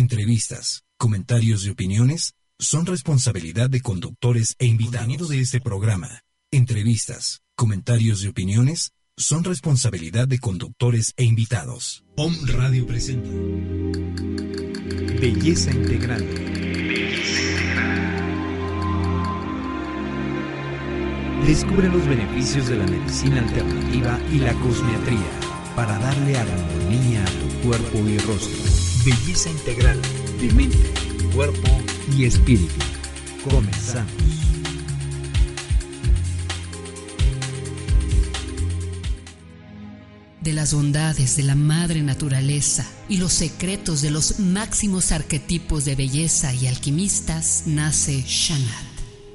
Entrevistas, comentarios y opiniones son responsabilidad de conductores e invitados de este programa. Entrevistas, comentarios y opiniones son responsabilidad de conductores e invitados. Om Radio presenta Belleza Integral. Descubre los beneficios de la medicina alternativa y la cosmetría para darle armonía a tu cuerpo y rostro. Belleza Integral de mente, cuerpo y espíritu. Comenzamos. De las bondades de la madre naturaleza y los secretos de los máximos arquetipos de belleza y alquimistas nace Shanat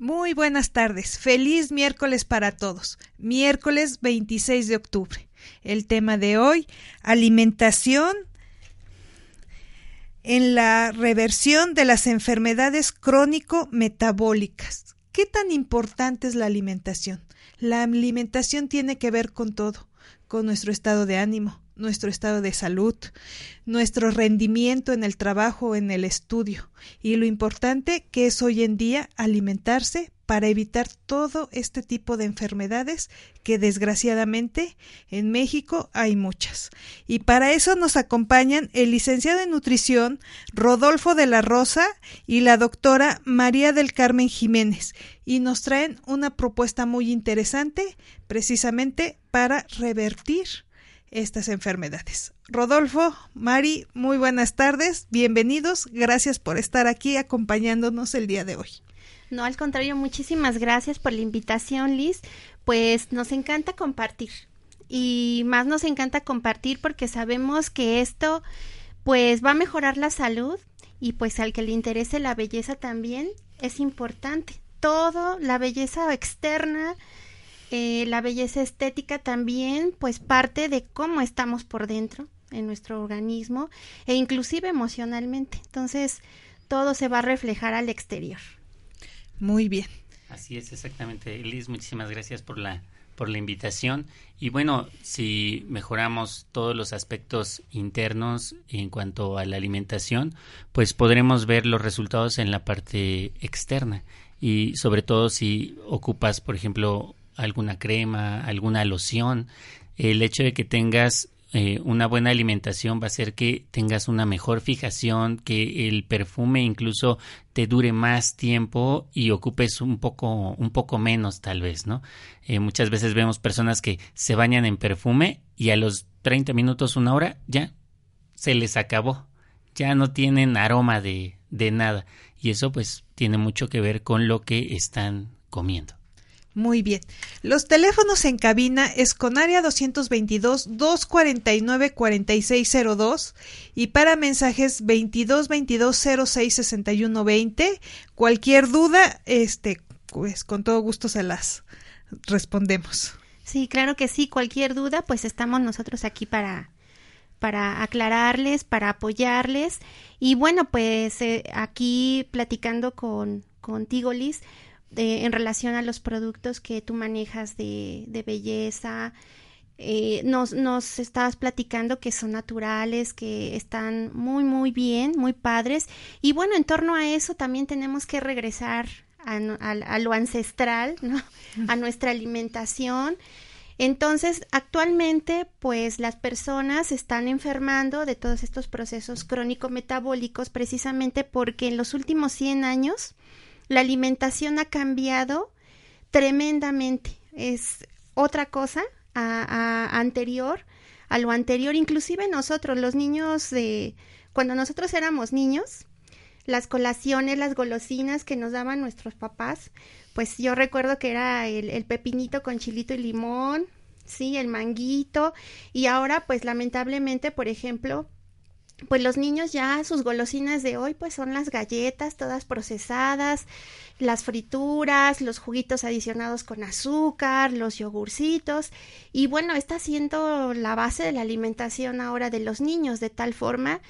Muy buenas tardes. Feliz miércoles para todos. Miércoles 26 de octubre. El tema de hoy, alimentación en la reversión de las enfermedades crónico-metabólicas. ¿Qué tan importante es la alimentación? La alimentación tiene que ver con todo, con nuestro estado de ánimo, nuestro estado de salud, nuestro rendimiento en el trabajo en el estudio y lo importante que es hoy en día alimentarse para evitar todo este tipo de enfermedades que desgraciadamente en México hay muchas. Y para eso nos acompañan el licenciado en nutrición Rodolfo de la Rosa y la doctora María del Carmen Jiménez y nos traen una propuesta muy interesante precisamente para revertir estas enfermedades. Rodolfo, Mari, muy buenas tardes, bienvenidos, gracias por estar aquí acompañándonos el día de hoy. No, al contrario, muchísimas gracias por la invitación, Liz. Pues nos encanta compartir y más nos encanta compartir porque sabemos que esto pues va a mejorar la salud y pues al que le interese la belleza también es importante. Todo, la belleza externa, eh, la belleza estética también, pues parte de cómo estamos por dentro en nuestro organismo e inclusive emocionalmente. Entonces, todo se va a reflejar al exterior. Muy bien. Así es, exactamente. Liz, muchísimas gracias por la por la invitación. Y bueno, si mejoramos todos los aspectos internos en cuanto a la alimentación, pues podremos ver los resultados en la parte externa. Y sobre todo si ocupas, por ejemplo, alguna crema, alguna loción, el hecho de que tengas eh, una buena alimentación va a hacer que tengas una mejor fijación, que el perfume incluso te dure más tiempo y ocupes un poco, un poco menos tal vez, ¿no? Eh, muchas veces vemos personas que se bañan en perfume y a los 30 minutos, una hora, ya se les acabó, ya no tienen aroma de, de nada y eso pues tiene mucho que ver con lo que están comiendo. Muy bien. Los teléfonos en cabina es con área 222-249-4602 y para mensajes 2222-066120. Cualquier duda, este, pues con todo gusto se las respondemos. Sí, claro que sí. Cualquier duda, pues estamos nosotros aquí para para aclararles, para apoyarles. Y bueno, pues eh, aquí platicando con contigo, Liz, en relación a los productos que tú manejas de, de belleza. Eh, nos, nos estabas platicando que son naturales, que están muy, muy bien, muy padres. Y bueno, en torno a eso también tenemos que regresar a, a, lo ancestral, ¿no? a nuestra alimentación. Entonces, actualmente, pues las personas están enfermando de todos estos procesos crónico-metabólicos precisamente porque en los últimos 100 años la alimentación ha cambiado tremendamente. Es otra cosa a, anterior, a lo anterior, inclusive nosotros, los niños de, cuando nosotros éramos niños, las colaciones, las golosinas que nos daban nuestros papás, pues yo recuerdo que era el, pepinito con chilito y limón, sí, el manguito, y ahora pues lamentablemente, por ejemplo, pues los niños ya sus golosinas de hoy pues son las galletas todas procesadas, las frituras, los juguitos adicionados con azúcar, los yogurcitos. Y bueno, está siendo la base de la alimentación ahora de los niños de tal forma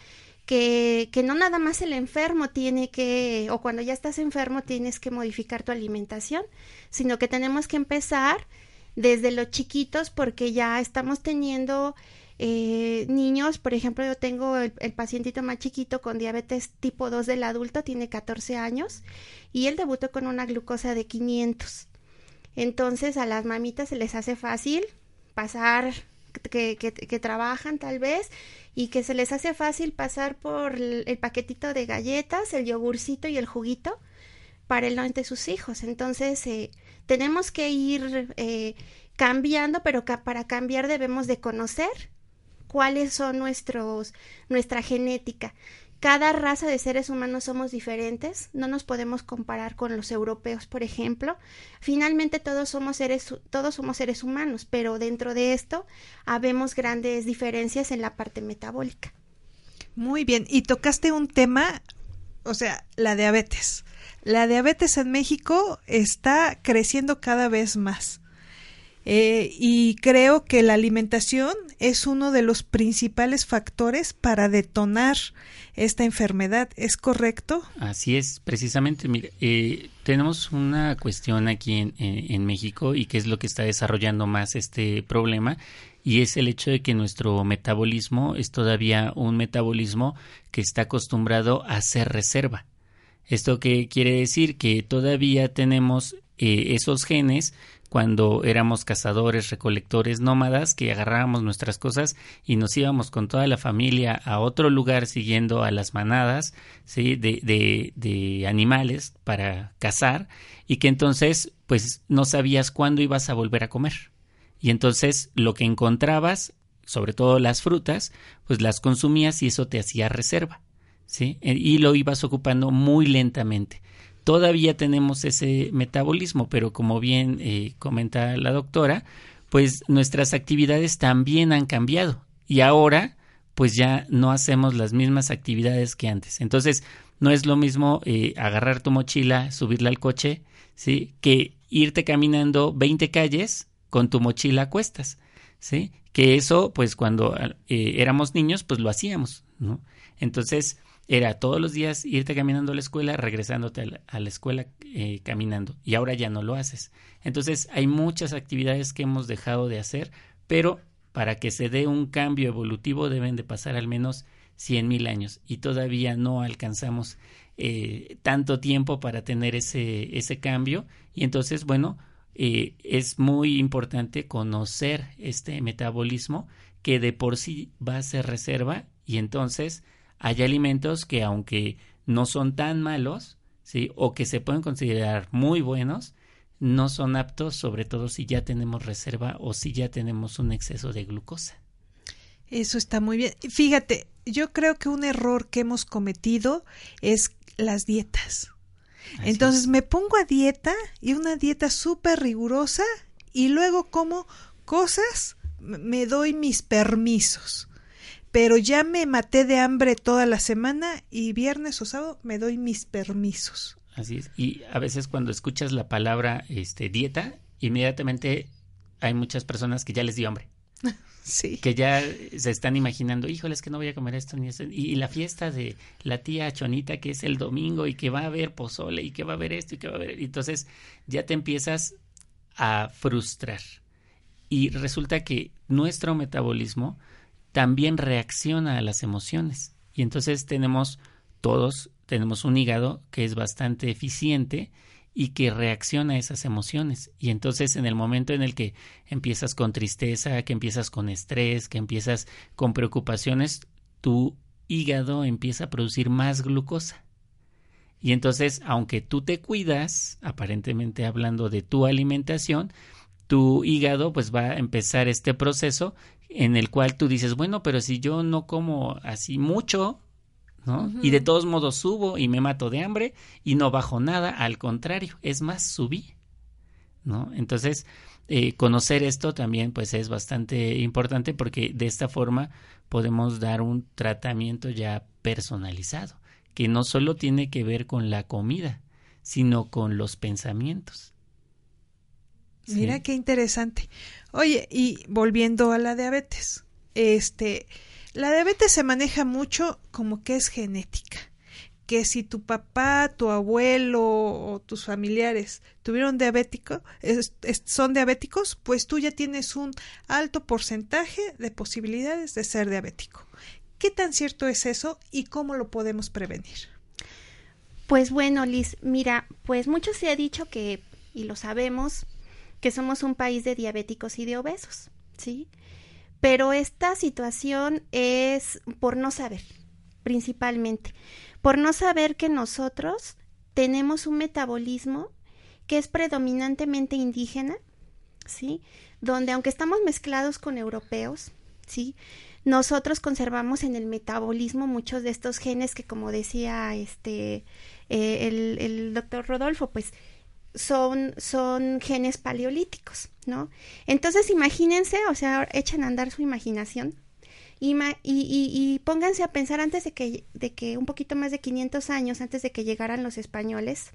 que, que no nada más el enfermo tiene que, o cuando ya estás enfermo tienes que modificar tu alimentación, sino que tenemos que empezar desde los chiquitos porque ya estamos teniendo eh, niños, por ejemplo, yo tengo el, pacientito más chiquito con diabetes tipo 2 del adulto, tiene 14 años y él debutó con una glucosa de 500. Entonces a las mamitas se les hace fácil pasar que, que, que, trabajan tal vez y que se les hace fácil pasar por el, paquetito de galletas, el yogurcito y el juguito para el de sus hijos. Entonces, eh, tenemos que ir eh, cambiando, pero para cambiar debemos de conocer cuáles son nuestros, nuestra genética. Cada raza de seres humanos somos diferentes, no nos podemos comparar con los europeos, por ejemplo. Finalmente todos somos seres, todos somos seres humanos, pero dentro de esto habemos grandes diferencias en la parte metabólica. Muy bien, y tocaste un tema, o sea, la diabetes. La diabetes en México está creciendo cada vez más. Eh, y creo que la alimentación es uno de los principales factores para detonar esta enfermedad. ¿Es correcto? Así es, precisamente. Mire, eh, tenemos una cuestión aquí en, México y que es lo que está desarrollando más este problema y es el hecho de que nuestro metabolismo es todavía un metabolismo que está acostumbrado a hacer reserva. ¿Esto qué quiere decir? Que todavía tenemos eh, esos genes cuando éramos cazadores, recolectores, nómadas, que agarrábamos nuestras cosas y nos íbamos con toda la familia a otro lugar siguiendo a las manadas ¿sí? de, de, de animales para cazar y que entonces pues no sabías cuándo ibas a volver a comer. Y entonces lo que encontrabas, sobre todo las frutas, pues las consumías y eso te hacía reserva. ¿sí? Y lo ibas ocupando muy lentamente todavía tenemos ese metabolismo, pero como bien eh, comenta la doctora, pues nuestras actividades también han cambiado y ahora pues ya no hacemos las mismas actividades que antes. Entonces, no es lo mismo eh, agarrar tu mochila, subirla al coche, ¿sí? Que irte caminando 20 calles con tu mochila a cuestas, ¿sí? Que eso, pues cuando eh, éramos niños, pues lo hacíamos, ¿no? Entonces, era todos los días irte caminando a la escuela, regresándote a la, escuela eh, caminando. Y ahora ya no lo haces. Entonces hay muchas actividades que hemos dejado de hacer, pero para que se dé un cambio evolutivo deben de pasar al menos cien mil años y todavía no alcanzamos eh, tanto tiempo para tener ese, ese cambio. Y entonces, bueno, eh, es muy importante conocer este metabolismo que de por sí va a ser reserva y entonces hay alimentos que aunque no son tan malos, ¿sí? o que se pueden considerar muy buenos, no son aptos, sobre todo si ya tenemos reserva o si ya tenemos un exceso de glucosa. Eso está muy bien. Fíjate, yo creo que un error que hemos cometido es las dietas. Entonces me pongo a dieta y una dieta súper rigurosa y luego como cosas, me doy mis permisos pero ya me maté de hambre toda la semana y viernes o sábado me doy mis permisos. Así es. Y a veces cuando escuchas la palabra este dieta, inmediatamente hay muchas personas que ya les dio hambre. Sí. Que ya se están imaginando, híjole, es que no voy a comer esto ni eso. Y, la fiesta de la tía Chonita que es el domingo y que va a haber pozole y que va a haber esto y que va a haber. Entonces ya te empiezas a frustrar. Y resulta que nuestro metabolismo también reacciona a las emociones. Y entonces tenemos todos, tenemos un hígado que es bastante eficiente y que reacciona a esas emociones. Y entonces en el momento en el que empiezas con tristeza, que empiezas con estrés, que empiezas con preocupaciones, tu hígado empieza a producir más glucosa. Y entonces, aunque tú te cuidas, aparentemente hablando de tu alimentación, tu hígado pues va a empezar este proceso en el cual tú dices, bueno, pero si yo no como así mucho, ¿no? Y de todos modos subo y me mato de hambre y no bajo nada, al contrario, es más, subí, ¿no? Entonces, eh, conocer esto también pues es bastante importante porque de esta forma podemos dar un tratamiento ya personalizado, que no solo tiene que ver con la comida, sino con los pensamientos. Mira qué interesante. Oye, y volviendo a la diabetes, este, la diabetes se maneja mucho como que es genética, que si tu papá, tu abuelo o tus familiares tuvieron diabético, son diabéticos, pues tú ya tienes un alto porcentaje de posibilidades de ser diabético. ¿Qué tan cierto es eso y cómo lo podemos prevenir? Pues bueno, Liz, mira, pues mucho se ha dicho que, y lo sabemos, que somos un país de diabéticos y de obesos, ¿sí? Pero esta situación es por no saber, principalmente, por no saber que nosotros tenemos un metabolismo que es predominantemente indígena, ¿sí? Donde aunque estamos mezclados con europeos, ¿sí? Nosotros conservamos en el metabolismo muchos de estos genes que, como decía este eh, el, el doctor Rodolfo, pues son, son genes paleolíticos, ¿no? Entonces imagínense, o sea, echen a andar su imaginación y, y, pónganse a pensar antes de que, de que un poquito más de 500 años, antes de que llegaran los españoles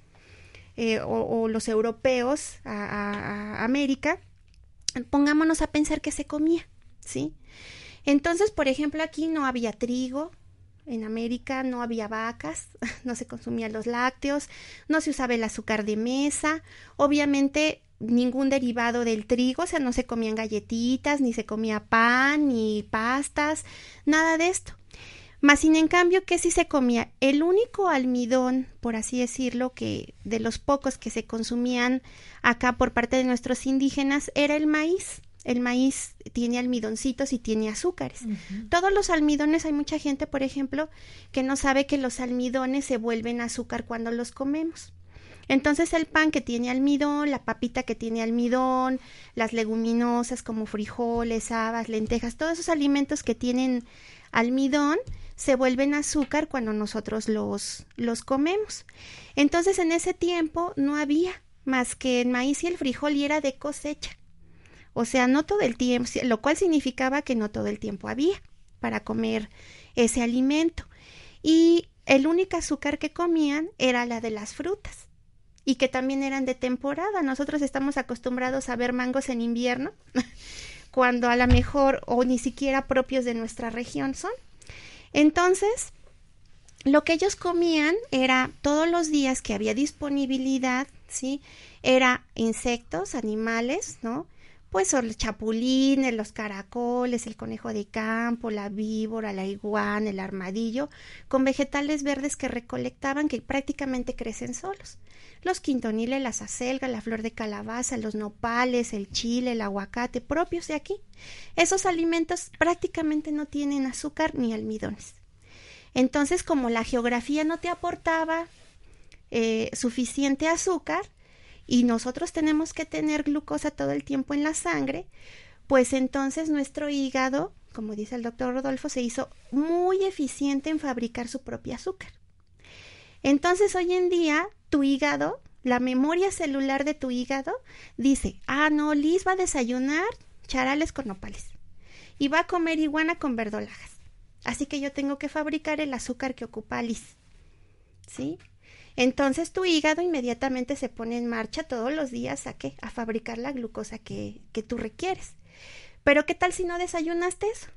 eh, o, los europeos a, a, América, pongámonos a pensar que se comía, ¿sí? Entonces, por ejemplo, aquí no había trigo, en América no había vacas, no se consumían los lácteos, no se usaba el azúcar de mesa, obviamente ningún derivado del trigo, o sea, no se comían galletitas, ni se comía pan, ni pastas, nada de esto. Más sin en cambio que sí se comía el único almidón, por así decirlo, que de los pocos que se consumían acá por parte de nuestros indígenas era el maíz. El maíz tiene almidoncitos y tiene azúcares. Todos los almidones, hay mucha gente, por ejemplo, que no sabe que los almidones se vuelven azúcar cuando los comemos. Entonces el pan que tiene almidón, la papita que tiene almidón, las leguminosas como frijoles, habas, lentejas, todos esos alimentos que tienen almidón se vuelven azúcar cuando nosotros los, los comemos. Entonces en ese tiempo no había más que el maíz y el frijol y era de cosecha. O sea, no todo el tiempo, lo cual significaba que no todo el tiempo había para comer ese alimento. Y el único azúcar que comían era la de las frutas y que también eran de temporada. Nosotros estamos acostumbrados a ver mangos en invierno, cuando a lo mejor o ni siquiera propios de nuestra región son. Entonces, lo que ellos comían era todos los días que había disponibilidad, ¿sí? Era insectos, animales, ¿no? Pues los chapulines, los caracoles, el conejo de campo, la víbora, la iguana, el armadillo, con vegetales verdes que recolectaban que prácticamente crecen solos. Los quintoniles, las acelgas, la flor de calabaza, los nopales, el chile, el aguacate, propios de aquí. Esos alimentos prácticamente no tienen azúcar ni almidones. Entonces, como la geografía no te aportaba eh, suficiente azúcar, y nosotros tenemos que tener glucosa todo el tiempo en la sangre, pues entonces nuestro hígado, como dice el doctor Rodolfo, se hizo muy eficiente en fabricar su propio azúcar. Entonces hoy en día tu hígado, la memoria celular de tu hígado dice, ah, no, Liz va a desayunar charales con nopales y va a comer iguana con verdolagas. Así que yo tengo que fabricar el azúcar que ocupa Liz. ¿Sí? Entonces tu hígado inmediatamente se pone en marcha todos los días a qué? A fabricar la glucosa que, que tú requieres. Pero ¿qué tal si no desayunaste eso?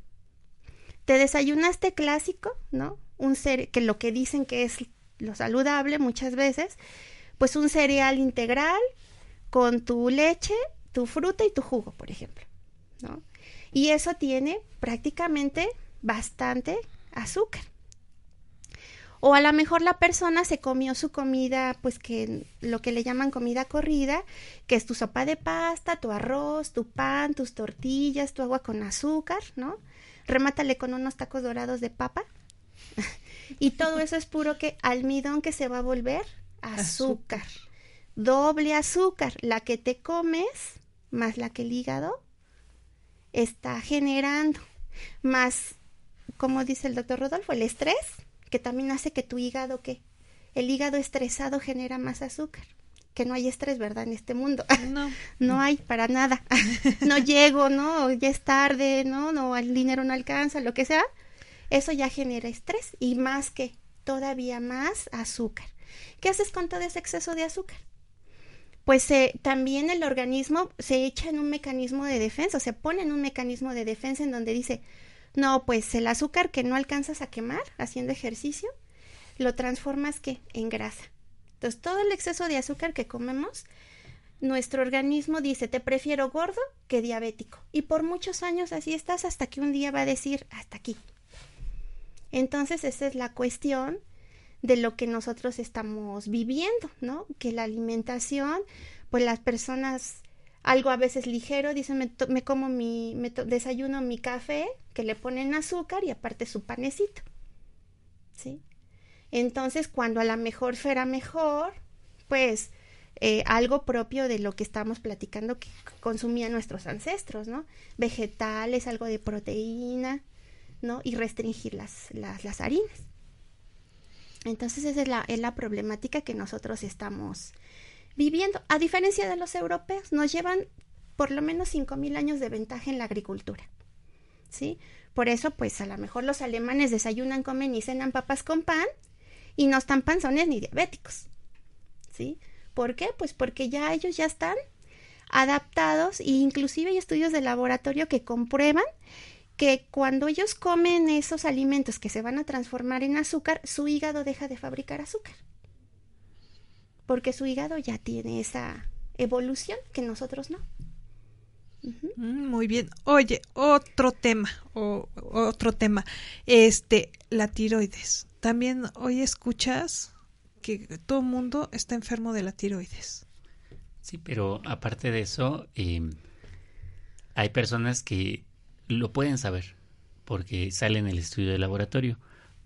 Te desayunaste clásico, ¿no? Un ser que lo que dicen que es lo saludable muchas veces, pues un cereal integral con tu leche, tu fruta y tu jugo, por ejemplo, ¿no? Y eso tiene prácticamente bastante azúcar. O a lo mejor la persona se comió su comida, pues que lo que le llaman comida corrida, que es tu sopa de pasta, tu arroz, tu pan, tus tortillas, tu agua con azúcar, ¿no? Remátale con unos tacos dorados de papa. y todo eso es puro que almidón que se va a volver azúcar. Doble azúcar, la que te comes más la que el hígado está generando, más, como dice el doctor Rodolfo, el estrés que también hace que tu hígado, que el hígado estresado genera más azúcar. Que no hay estrés, ¿verdad? En este mundo. No. no hay para nada. no llego, ¿no? Ya es tarde, ¿no? No, el dinero no alcanza, lo que sea. Eso ya genera estrés y más que todavía más azúcar. ¿Qué haces con todo ese exceso de azúcar? Pues eh, también el organismo se echa en un mecanismo de defensa, se pone en un mecanismo de defensa en donde dice, no, pues el azúcar que no alcanzas a quemar haciendo ejercicio, lo transformas ¿qué? en grasa. Entonces, todo el exceso de azúcar que comemos, nuestro organismo dice, te prefiero gordo que diabético. Y por muchos años así estás hasta que un día va a decir, hasta aquí. Entonces, esa es la cuestión de lo que nosotros estamos viviendo, ¿no? Que la alimentación, pues las personas algo a veces ligero, dicen, me, como mi, me desayuno mi café, que le ponen azúcar y aparte su panecito. ¿Sí? Entonces, cuando a la mejor fuera mejor, pues eh, algo propio de lo que estamos platicando que consumían nuestros ancestros, ¿no? Vegetales, algo de proteína, ¿no? Y restringir las, las, las harinas. Entonces, esa es la, es la problemática que nosotros estamos viviendo, a diferencia de los europeos, nos llevan por lo menos 5.000 años de ventaja en la agricultura. ¿Sí? Por eso, pues a lo mejor los alemanes desayunan, comen y cenan papas con pan y no están panzones ni diabéticos. ¿Sí? ¿Por qué? Pues porque ya ellos ya están adaptados e inclusive hay estudios de laboratorio que comprueban que cuando ellos comen esos alimentos que se van a transformar en azúcar, su hígado deja de fabricar azúcar porque su hígado ya tiene esa evolución que nosotros no. Mm, muy bien. Oye, otro tema, o, otro tema, este, la tiroides. También hoy escuchas que todo el mundo está enfermo de la tiroides. Sí, pero aparte de eso, em, hay personas que lo pueden saber porque sale en el estudio de laboratorio,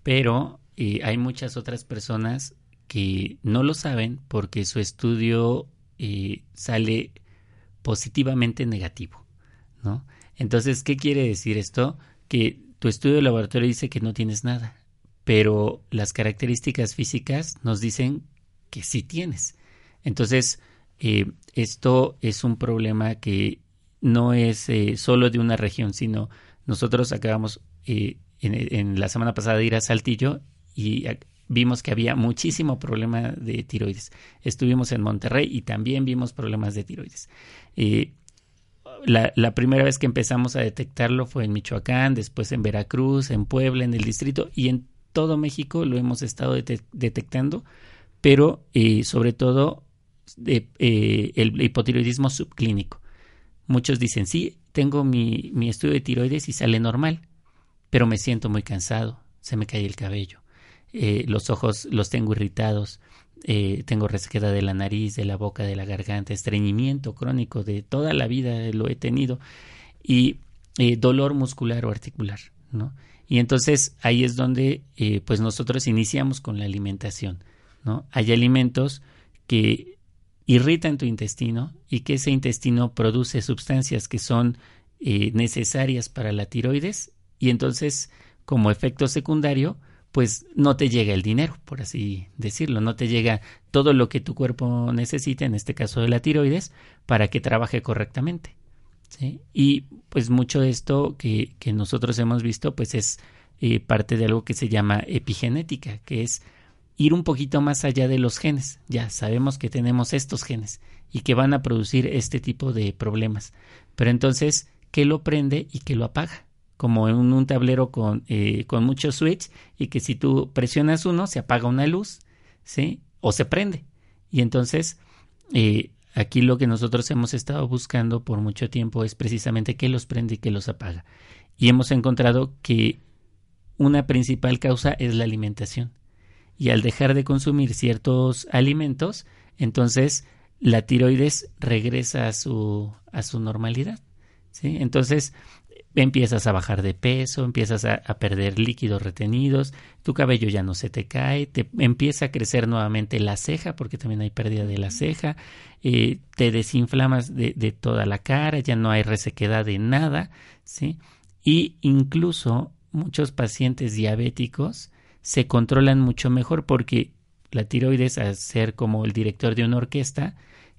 pero eh, hay muchas otras personas que no lo saben porque su estudio eh, sale positivamente negativo, ¿no? Entonces, ¿qué quiere decir esto? Que tu estudio de laboratorio dice que no tienes nada, pero las características físicas nos dicen que sí tienes. Entonces, eh, esto es un problema que no es eh, solo de una región, sino nosotros acabamos en, en, la semana pasada de ir a Saltillo y vimos que había muchísimo problema de tiroides. Estuvimos en Monterrey y también vimos problemas de tiroides. Eh, la, primera vez que empezamos a detectarlo fue en Michoacán, después en Veracruz, en Puebla, en el distrito y en todo México lo hemos estado detectando, pero eh, sobre todo eh, el hipotiroidismo subclínico. Muchos dicen, sí, tengo mi, mi estudio de tiroides y sale normal, pero me siento muy cansado, se me cae el cabello, eh, los ojos los tengo irritados, eh, tengo resqueda de la nariz, de la boca, de la garganta, estreñimiento crónico de toda la vida lo he tenido y eh, dolor muscular o articular, ¿no? Y entonces ahí es donde pues nosotros iniciamos con la alimentación, ¿no? Hay alimentos que irritan tu intestino y que ese intestino produce sustancias que son necesarias para la tiroides y entonces como efecto secundario pues no te llega el dinero, por así decirlo, no te llega todo lo que tu cuerpo necesita, en este caso de la tiroides, para que trabaje correctamente. Y pues mucho de esto que, que nosotros hemos visto, pues es eh, parte de algo que se llama epigenética, que es ir un poquito más allá de los genes. Ya sabemos que tenemos estos genes y que van a producir este tipo de problemas. Pero entonces, ¿qué lo prende y qué lo apaga? Como en un tablero con, eh, con muchos switches y que si tú presionas uno se apaga una luz, ¿sí? O se prende. Y entonces eh, aquí lo que nosotros hemos estado buscando por mucho tiempo es precisamente qué los prende y qué los apaga. Y hemos encontrado que una principal causa es la alimentación. y al dejar de consumir ciertos alimentos, entonces la tiroides regresa a su, a su normalidad. ¿sí? Entonces empiezas a bajar de peso, empiezas a, perder líquidos retenidos, tu cabello ya no se te cae, te empieza a crecer nuevamente la ceja, porque también hay pérdida de la ceja, eh, te desinflamas de, de, toda la cara, ya no hay resequedad de nada, ¿sí? Y incluso muchos pacientes diabéticos se controlan mucho mejor porque la tiroides, al ser como el director de una orquesta,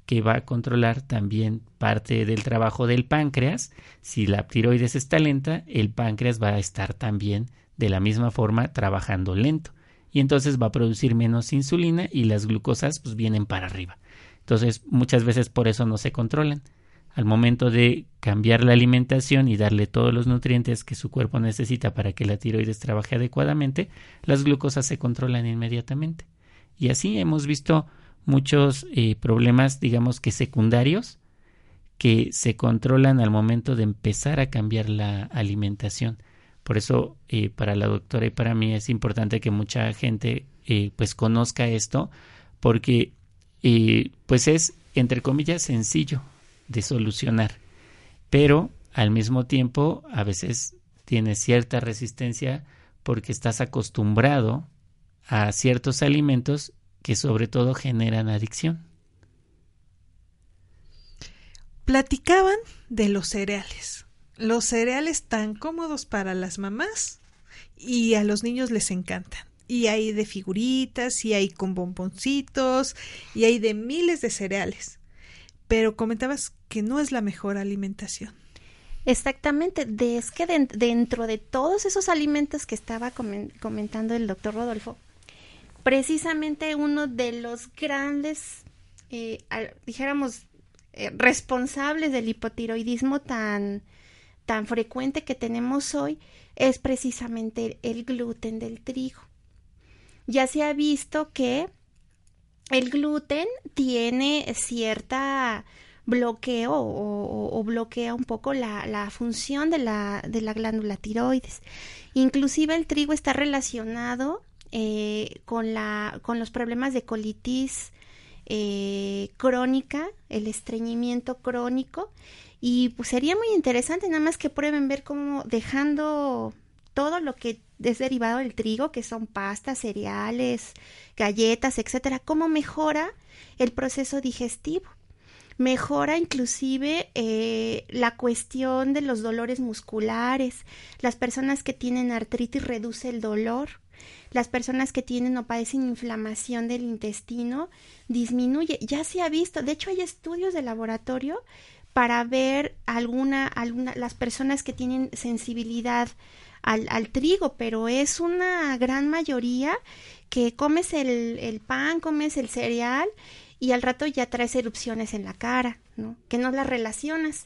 que va a controlar también parte del trabajo del páncreas. Si la tiroides está lenta, el páncreas va a estar también de la misma forma trabajando lento y entonces va a producir menos insulina y las glucosas pues vienen para arriba. Entonces muchas veces por eso no se controlan. Al momento de cambiar la alimentación y darle todos los nutrientes que su cuerpo necesita para que la tiroides trabaje adecuadamente, las glucosas se controlan inmediatamente. Y así hemos visto muchos eh, problemas, digamos que secundarios, que se controlan al momento de empezar a cambiar la alimentación. Por eso, eh, para la doctora y para mí es importante que mucha gente eh, pues conozca esto, porque pues es, entre comillas, sencillo de solucionar, pero al mismo tiempo a veces tiene cierta resistencia porque estás acostumbrado a ciertos alimentos que sobre todo generan adicción. Platicaban de los cereales. Los cereales tan cómodos para las mamás y a los niños les encantan. Y hay de figuritas, y hay con bomboncitos, y hay de miles de cereales. Pero comentabas que no es la mejor alimentación. Exactamente, es que dentro de todos esos alimentos que estaba comentando el doctor Rodolfo, precisamente uno de los grandes, eh, dijéramos, eh, responsables del hipotiroidismo tan, tan frecuente que tenemos hoy es precisamente el gluten del trigo. Ya se ha visto que el gluten tiene cierta bloqueo o, bloquea un poco la, función de la, de la, glándula tiroides. Inclusive el trigo está relacionado eh, con, la, con los problemas de colitis eh, crónica, el estreñimiento crónico. Y pues sería muy interesante nada más que prueben ver cómo dejando todo lo que es derivado del trigo, que son pastas, cereales, galletas, etcétera, cómo mejora el proceso digestivo. Mejora inclusive eh, la cuestión de los dolores musculares. Las personas que tienen artritis reduce el dolor las personas que tienen o padecen inflamación del intestino disminuye. Ya se ha visto, de hecho hay estudios de laboratorio para ver alguna, alguna las personas que tienen sensibilidad al, trigo, pero es una gran mayoría que comes el pan, comes el cereal y al rato ya traes erupciones en la cara, ¿no? Que no las relacionas.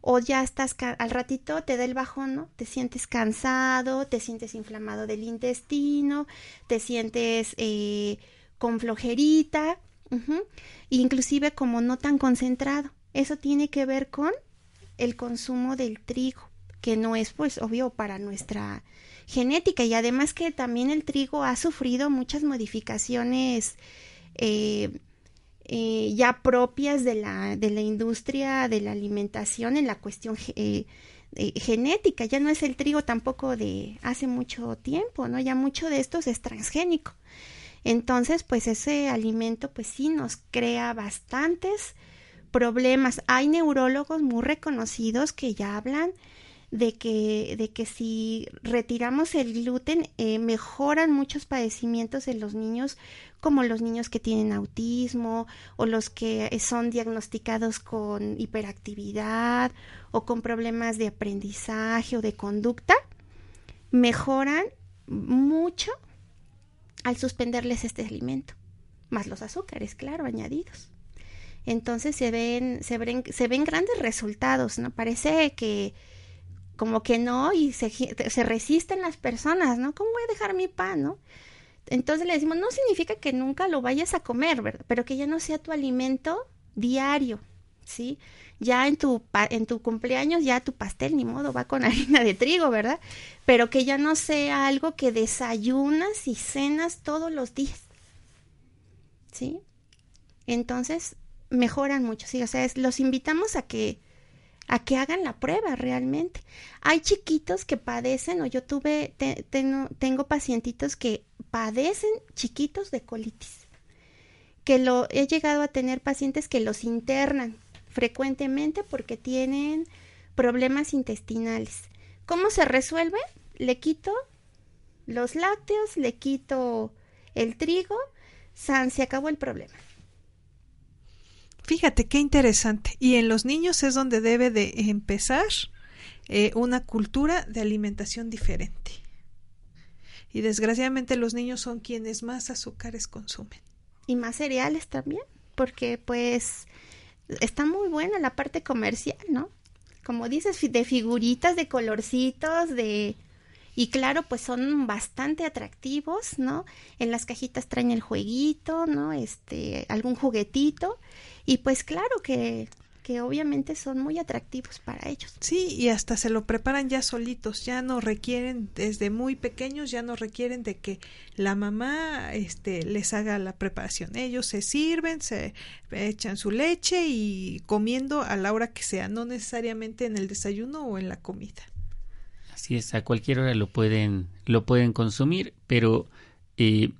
O ya estás, al ratito te da el bajón, ¿no? Te sientes cansado, te sientes inflamado del intestino, te sientes eh, con flojerita, inclusive como no tan concentrado. Eso tiene que ver con el consumo del trigo, que no es pues obvio para nuestra genética y además que también el trigo ha sufrido muchas modificaciones eh, eh, ya propias de la, de la industria de la alimentación en la cuestión eh, eh, genética. Ya no es el trigo tampoco de hace mucho tiempo, ¿no? Ya mucho de estos es transgénico. Entonces, pues ese alimento, pues sí nos crea bastantes problemas. Hay neurólogos muy reconocidos que ya hablan de que, de que si retiramos el gluten eh, mejoran muchos padecimientos en los niños como los niños que tienen autismo o los que son diagnosticados con hiperactividad o con problemas de aprendizaje o de conducta, mejoran mucho al suspenderles este alimento, más los azúcares, claro, añadidos. Entonces se ven, se ven, se ven grandes resultados, ¿no? Parece que como que no y se, se resisten las personas, ¿no? ¿Cómo voy a dejar mi pan, no? Entonces le decimos, no significa que nunca lo vayas a comer, ¿verdad? Pero que ya no sea tu alimento diario, ¿sí? Ya en tu, en tu cumpleaños ya tu pastel ni modo va con harina de trigo, ¿verdad? Pero que ya no sea algo que desayunas y cenas todos los días, ¿sí? Entonces mejoran mucho, sí, o sea, los invitamos a que a que hagan la prueba realmente. Hay chiquitos que padecen, o yo tuve, tengo pacientitos que padecen chiquitos de colitis, que lo he llegado a tener pacientes que los internan frecuentemente porque tienen problemas intestinales. ¿Cómo se resuelve? Le quito los lácteos, le quito el trigo, san, se acabó el problema. Fíjate qué interesante. Y en los niños es donde debe de empezar eh, una cultura de alimentación diferente. Y desgraciadamente los niños son quienes más azúcares consumen. Y más cereales también, porque pues está muy buena la parte comercial, ¿no? Como dices, de figuritas, de colorcitos, de... Y claro, pues son bastante atractivos, ¿no? En las cajitas traen el jueguito, ¿no? Este, algún juguetito. Y pues claro que, que obviamente son muy atractivos para ellos. Sí, y hasta se lo preparan ya solitos, ya no requieren, desde muy pequeños, ya no requieren de que la mamá este, les haga la preparación. Ellos se sirven, se echan su leche y comiendo a la hora que sea, no necesariamente en el desayuno o en la comida. Así es, a cualquier hora lo pueden, lo pueden consumir, pero eh,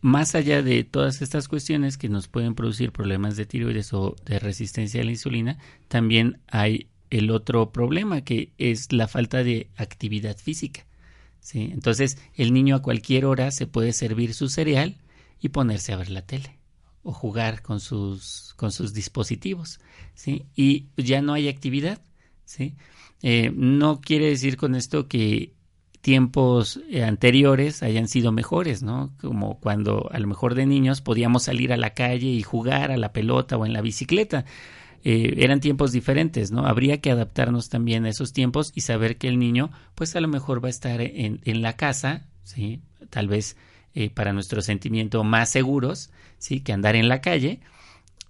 más allá de todas estas cuestiones que nos pueden producir problemas de tiroides o de resistencia a la insulina, también hay el otro problema que es la falta de actividad física. ¿sí? Entonces, el niño a cualquier hora se puede servir su cereal y ponerse a ver la tele o jugar con sus, con sus dispositivos. ¿sí? Y ya no hay actividad. ¿sí? Eh, no quiere decir con esto que tiempos eh, anteriores hayan sido mejores, ¿no? Como cuando a lo mejor de niños podíamos salir a la calle y jugar a la pelota o en la bicicleta. Eh, eran tiempos diferentes, ¿no? Habría que adaptarnos también a esos tiempos y saber que el niño, pues a lo mejor va a estar en, en la casa, ¿sí? Tal vez eh, para nuestro sentimiento más seguros, ¿sí? Que andar en la calle.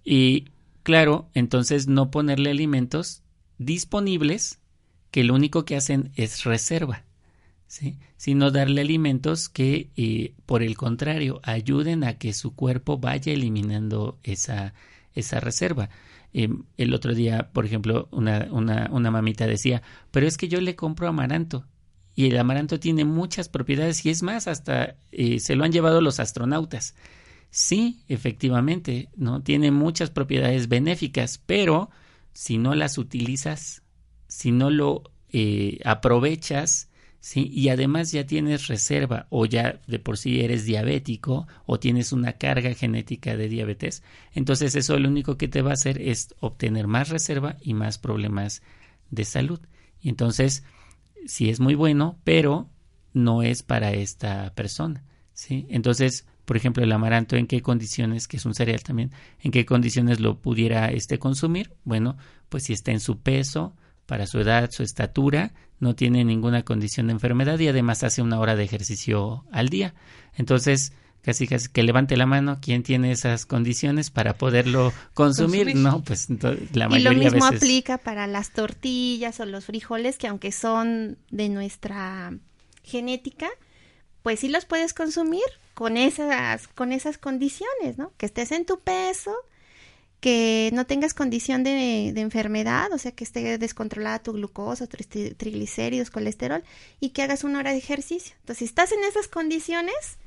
Y claro, entonces no ponerle alimentos disponibles que lo único que hacen es reserva. Sino darle alimentos que, eh, por el contrario, ayuden a que su cuerpo vaya eliminando esa, esa reserva. Em, el otro día, por ejemplo, una, una, una mamita decía, pero es que yo le compro amaranto y el amaranto tiene muchas propiedades y es más, hasta eh, se lo han llevado los astronautas. Sí, efectivamente, ¿no? Tiene muchas propiedades benéficas, pero si no las utilizas, si no lo eh, aprovechas, ¿sí? Y además ya tienes reserva o ya de por sí eres diabético o tienes una carga genética de diabetes, entonces eso lo único que te va a hacer es obtener más reserva y más problemas de salud. Y entonces, sí es muy bueno, pero no es para esta persona, ¿sí? Entonces, por ejemplo, el amaranto, ¿en qué condiciones, que es un cereal también, en qué condiciones lo pudiera este consumir? Bueno, pues si está en su peso, para su edad, su estatura, no tiene ninguna condición de enfermedad y además hace una hora de ejercicio al día. Entonces, casi casi que levante la mano quién tiene esas condiciones para poderlo consumir, no pues la mayoría y lo mismo veces... aplica para las tortillas o los frijoles que aunque son de nuestra genética pues sí los puedes consumir con esas con esas condiciones no que estés en tu peso que no tengas condición de, enfermedad, o sea, que esté descontrolada tu glucosa, triglicéridos, colesterol, y que hagas una hora de ejercicio. Entonces, si estás en esas condiciones,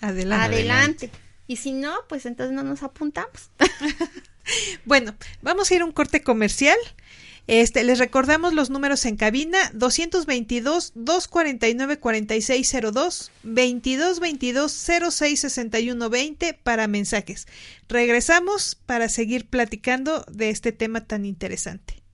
adelante. adelante. Y si no, pues entonces no nos apuntamos. bueno, vamos a ir a un corte comercial este, les recordamos los números en cabina 222 249 4602 2222 066120 para mensajes. Regresamos para seguir platicando de este tema tan interesante.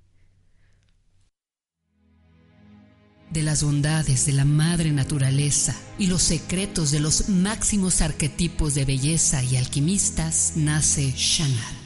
De las bondades de la madre naturaleza y los secretos de los máximos arquetipos de belleza y alquimistas nace Shanat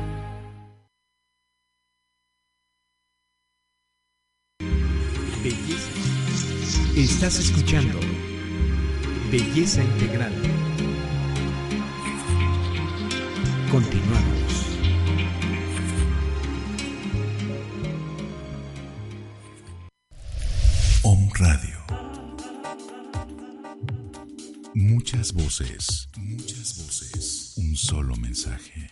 Belleza. Estás escuchando Belleza Integral. Continuamos. Om Radio. Muchas voces, muchas voces. Un solo mensaje,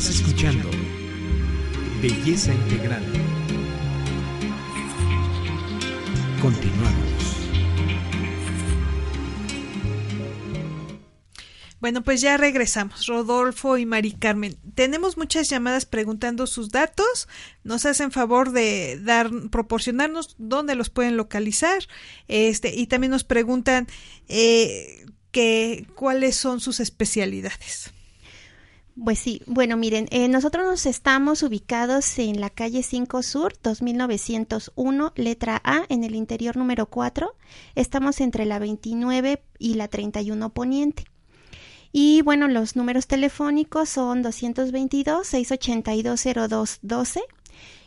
Estás escuchando Belleza Integral. Continuamos. Bueno, pues ya regresamos, Rodolfo y Mari Carmen. Tenemos muchas llamadas preguntando sus datos. Nos hacen favor de dar, proporcionarnos dónde los pueden localizar. Este, y también nos preguntan eh, cuáles son sus especialidades. Pues sí, bueno, miren, eh, nosotros nos estamos ubicados en la calle 5 Sur, 2901, letra A, en el interior número 4. Estamos entre la 29 y la 31 Poniente. Y bueno, los números telefónicos son 222-682-0212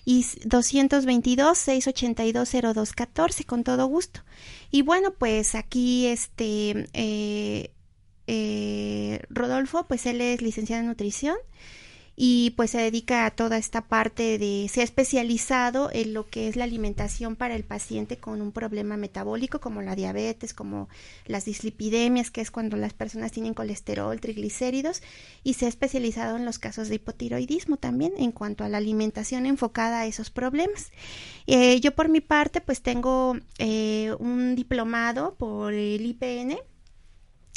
y 222-682-0214 con todo gusto. Y bueno, pues aquí este eh, eh, Rodolfo, pues él es licenciado en nutrición y pues se dedica a toda esta parte de, se ha especializado en lo que es la alimentación para el paciente con un problema metabólico como la diabetes, como las dislipidemias, que es cuando las personas tienen colesterol, triglicéridos, y se ha especializado en los casos de hipotiroidismo también en cuanto a la alimentación enfocada a esos problemas. Eh, yo por mi parte pues tengo eh, un diplomado por el IPN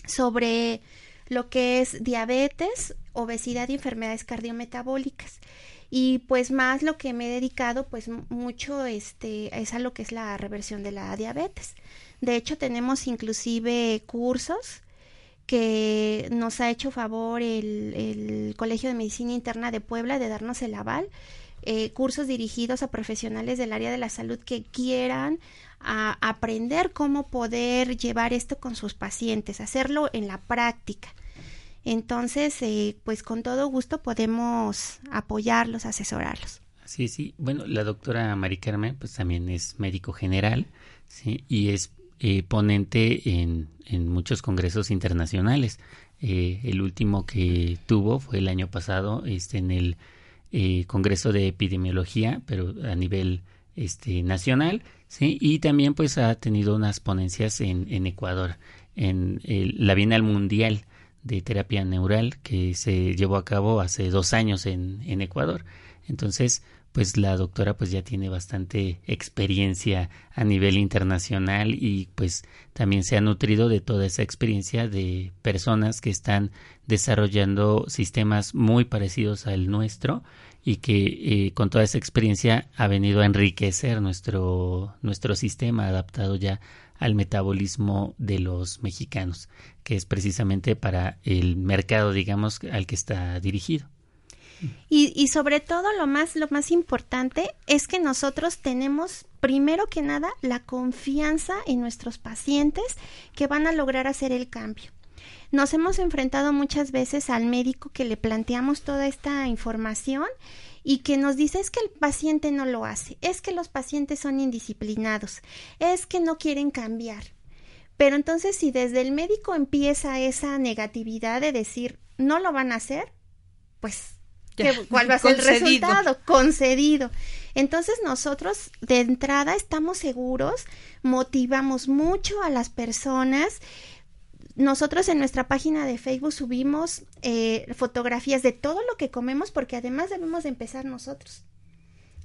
sobre lo que es diabetes, obesidad y enfermedades cardiometabólicas. Y pues más lo que me he dedicado pues mucho este es a lo que es la reversión de la diabetes. De hecho tenemos inclusive cursos que nos ha hecho favor el, el Colegio de Medicina Interna de Puebla de darnos el aval. Eh, cursos dirigidos a profesionales del área de la salud que quieran a aprender cómo poder llevar esto con sus pacientes, hacerlo en la práctica. Entonces, eh, pues con todo gusto podemos apoyarlos, asesorarlos. Sí, sí. Bueno, la doctora Mari Carmen, pues también es médico general, ¿sí? Y es eh, ponente en, en, muchos congresos internacionales. Eh, el último que tuvo fue el año pasado este, en el Congreso de Epidemiología, pero a nivel este, nacional, ¿sí? Y también pues ha tenido unas ponencias en, en Ecuador, en la Bienal Mundial de Terapia Neural que se llevó a cabo hace dos años en, en Ecuador. Entonces, pues la doctora pues ya tiene bastante experiencia a nivel internacional y pues también se ha nutrido de toda esa experiencia de personas que están desarrollando sistemas muy parecidos al nuestro y que eh, con toda esa experiencia ha venido a enriquecer nuestro, nuestro sistema adaptado ya al metabolismo de los mexicanos, que es precisamente para el mercado, digamos, al que está dirigido. Y, y sobre todo lo más, lo más importante es que nosotros tenemos primero que nada la confianza en nuestros pacientes que van a lograr hacer el cambio. Nos hemos enfrentado muchas veces al médico que le planteamos toda esta información y que nos dice es que el paciente no lo hace, es que los pacientes son indisciplinados, es que no quieren cambiar. Pero entonces si desde el médico empieza esa negatividad de decir no lo van a hacer, pues ¿Cuál va a ser el resultado? Concedido. Entonces nosotros de entrada estamos seguros, motivamos mucho a las personas. Nosotros en nuestra página de Facebook subimos eh, fotografías de todo lo que comemos porque además debemos de empezar nosotros.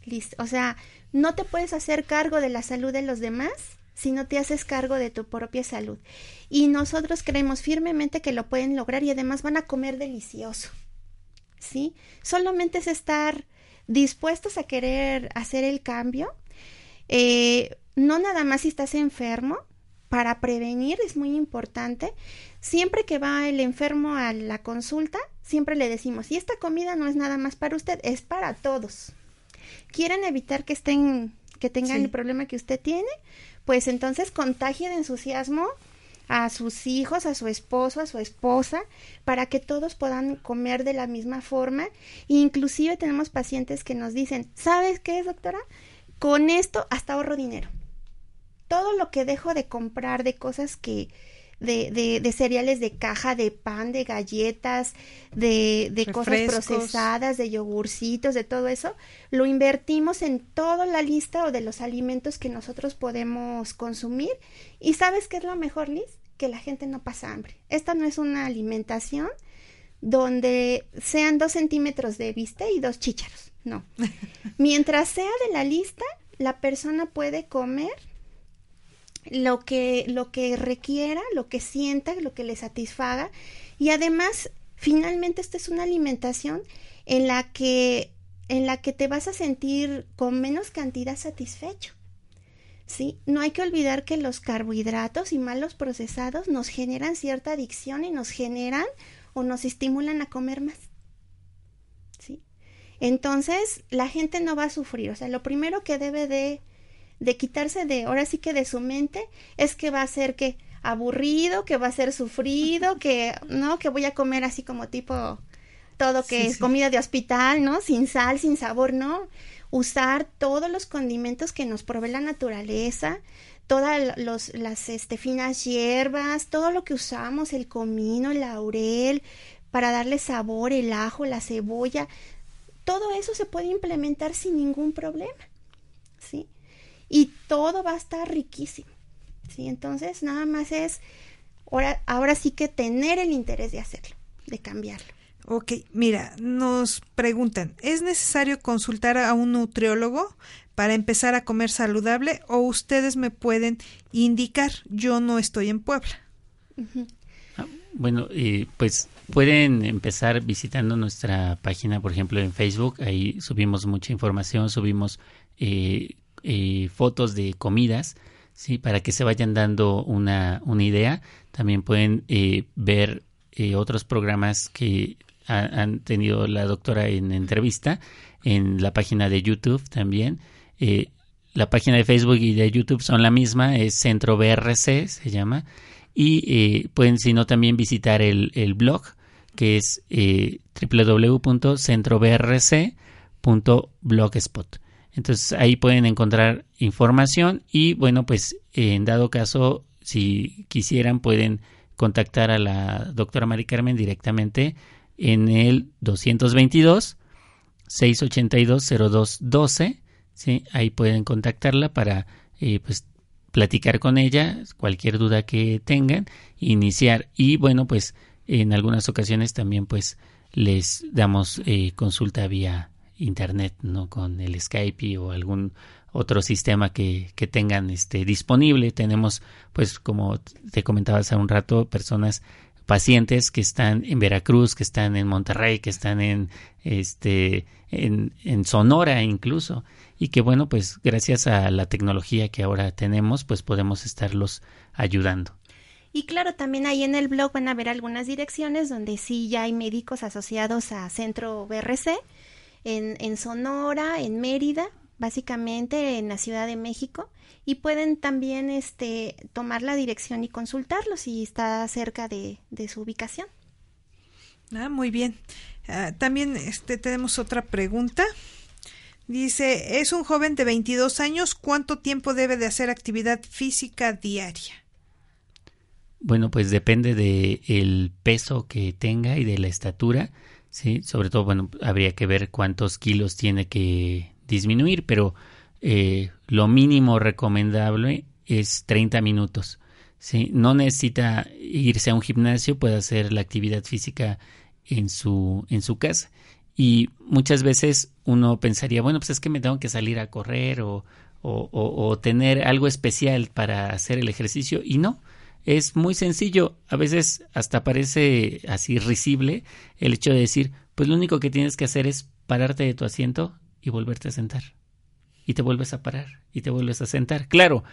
Listo. O sea, no te puedes hacer cargo de la salud de los demás si no te haces cargo de tu propia salud. Y nosotros creemos firmemente que lo pueden lograr y además van a comer delicioso. ¿sí? Solamente es estar dispuestos a querer hacer el cambio. Eh, no nada más si estás enfermo, para prevenir es muy importante. Siempre que va el enfermo a la consulta, siempre le decimos, y esta comida no es nada más para usted, es para todos. ¿Quieren evitar que estén, que tengan el problema que usted tiene? Pues entonces contagie de entusiasmo a sus hijos, a su esposo, a su esposa, para que todos puedan comer de la misma forma. inclusive tenemos pacientes que nos dicen, ¿sabes qué es, doctora? Con esto hasta ahorro dinero. Todo lo que dejo de comprar de cosas que, de, de, de, cereales de caja, de pan, de galletas, de, de cosas procesadas, de yogurcitos, de todo eso, lo invertimos en toda la lista o de los alimentos que nosotros podemos consumir. ¿Y sabes qué es lo mejor, Liz? que la gente no pasa hambre. Esta no es una alimentación donde sean dos centímetros de bistec y dos chícharos. No. Mientras sea de la lista, la persona puede comer lo que, lo que requiera, lo que sienta, lo que le satisfaga. Y además, finalmente, esta es una alimentación en la que, en la que te vas a sentir con menos cantidad satisfecho. ¿sí? No hay que olvidar que los carbohidratos y malos procesados nos generan cierta adicción y nos generan o nos estimulan a comer más. ¿Sí? Entonces, la gente no va a sufrir. O sea, lo primero que debe de, de quitarse de, ahora sí que de su mente, es que va a ser que aburrido, que va a ser sufrido, que, ¿no? Que voy a comer así como tipo todo que es comida de hospital, ¿no? Sin sal, sin sabor, ¿no? usar todos los condimentos que nos provee la naturaleza, todas los, las este, finas hierbas, todo lo que usamos, el comino, el laurel, para darle sabor, el ajo, la cebolla, todo eso se puede implementar sin ningún problema, ¿sí? Y todo va a estar riquísimo, ¿sí? Entonces, nada más es ahora, ahora sí que tener el interés de hacerlo, de cambiarlo. Ok, mira, nos preguntan, ¿es necesario consultar a un nutriólogo para empezar a comer saludable o ustedes me pueden indicar? Yo no estoy en Puebla. Ah, bueno, eh, pues pueden empezar visitando nuestra página, por ejemplo, en Facebook. Ahí subimos mucha información, subimos eh, eh, fotos de comidas, sí, para que se vayan dando una, una idea. También pueden ver otros programas que han tenido la doctora en entrevista, en la página de YouTube también. Eh, la página de Facebook y de YouTube son la misma, es Centro BRC, se llama. Y eh, pueden, si no, también visitar el, el blog, que es eh, www.centrobrc.blogspot. Entonces ahí pueden encontrar información y bueno, pues en dado caso, si quisieran, pueden contactar a la doctora Mari Carmen directamente en el 222 682 0212 ¿sí? Ahí pueden contactarla para eh, pues platicar con ella, cualquier duda que tengan, iniciar y bueno, pues en algunas ocasiones también pues les damos eh, consulta vía internet, ¿no? Con el Skype o algún otro sistema que, que tengan este, disponible. Tenemos, pues, como te comentaba hace un rato, personas pacientes que están en Veracruz, que están en Monterrey, que están en este en, en, Sonora incluso y que bueno pues gracias a la tecnología que ahora tenemos pues podemos estarlos ayudando. Y claro, también ahí en el blog van a ver algunas direcciones donde sí ya hay médicos asociados a Centro BRC, en, en Sonora, en Mérida, básicamente en la Ciudad de México, y pueden también este, tomar la dirección y consultarlo si está cerca de, de su ubicación. Ah, muy bien. Ah, también este, tenemos otra pregunta. Dice, es un joven de 22 años, ¿cuánto tiempo debe de hacer actividad física diaria? Bueno, pues depende del el peso que tenga y de la estatura, sí, sobre todo, bueno, habría que ver cuántos kilos tiene que disminuir, pero eh, lo mínimo recomendable es 30 minutos. ¿sí? No necesita irse a un gimnasio, puede hacer la actividad física en su, en su casa. Y muchas veces uno pensaría, bueno, pues es que me tengo que salir a correr o, o, o tener algo especial para hacer el ejercicio y no. Es muy sencillo, a veces hasta parece así risible el hecho de decir, pues lo único que tienes que hacer es pararte de tu asiento y volverte a sentar. Y te vuelves a parar y te vuelves a sentar. Claro,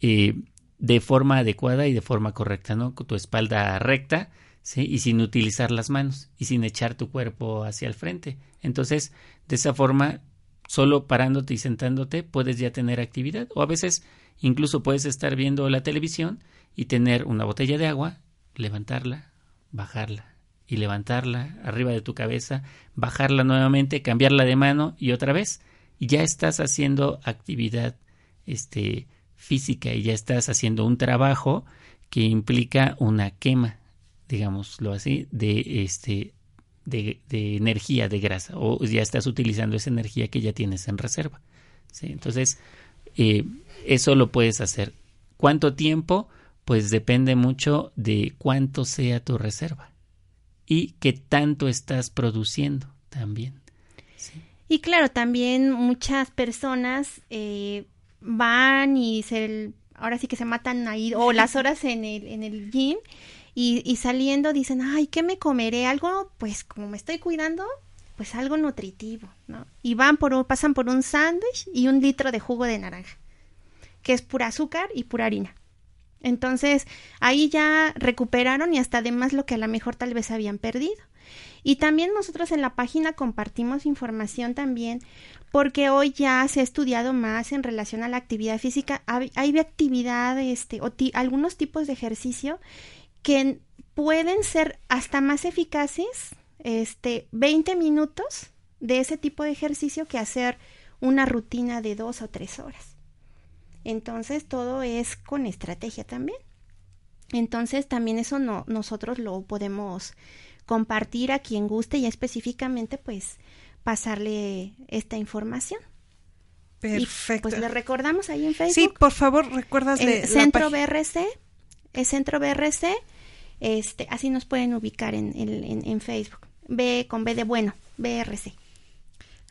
eh, de forma adecuada y de forma correcta, ¿no? Con tu espalda recta, ¿sí? Y sin utilizar las manos y sin echar tu cuerpo hacia el frente. Entonces, de esa forma, solo parándote y sentándote puedes ya tener actividad. O a veces incluso puedes estar viendo la televisión y tener una botella de agua, levantarla, bajarla y levantarla arriba de tu cabeza, bajarla nuevamente, cambiarla de mano y otra vez, y ya estás haciendo actividad este física y ya estás haciendo un trabajo que implica una quema, digámoslo así, de este de, de energía de grasa o ya estás utilizando esa energía que ya tienes en reserva. ¿sí? Entonces, eh, eso lo puedes hacer. ¿Cuánto tiempo? Pues depende mucho de cuánto sea tu reserva y qué tanto estás produciendo también. Y claro, también muchas personas eh, van y se, ahora sí que se matan ahí, o las horas en el, en el gym, y, y saliendo dicen, ay, ¿qué me comeré? Algo, pues como me estoy cuidando, pues algo nutritivo, ¿no? Y van por pasan por un sándwich y un litro de jugo de naranja, que es pura azúcar y pura harina. Entonces, ahí ya recuperaron y hasta además lo que a lo mejor tal vez habían perdido. Y también nosotros en la página compartimos información también porque hoy ya se ha estudiado más en relación a la actividad física. Hay, actividades este, o algunos tipos de ejercicio que pueden ser hasta más eficaces este, 20 minutos de ese tipo de ejercicio que hacer una rutina de dos o tres horas. Entonces todo es con estrategia también. Entonces también eso no, nosotros lo podemos compartir a quien guste y específicamente pues pasarle esta información. Perfecto. pues le recordamos ahí en Facebook. Sí, por favor, recuerdas el Centro BRC, el Centro BRC, este, así nos pueden ubicar en, en, en Facebook. B con B de bueno, BRC.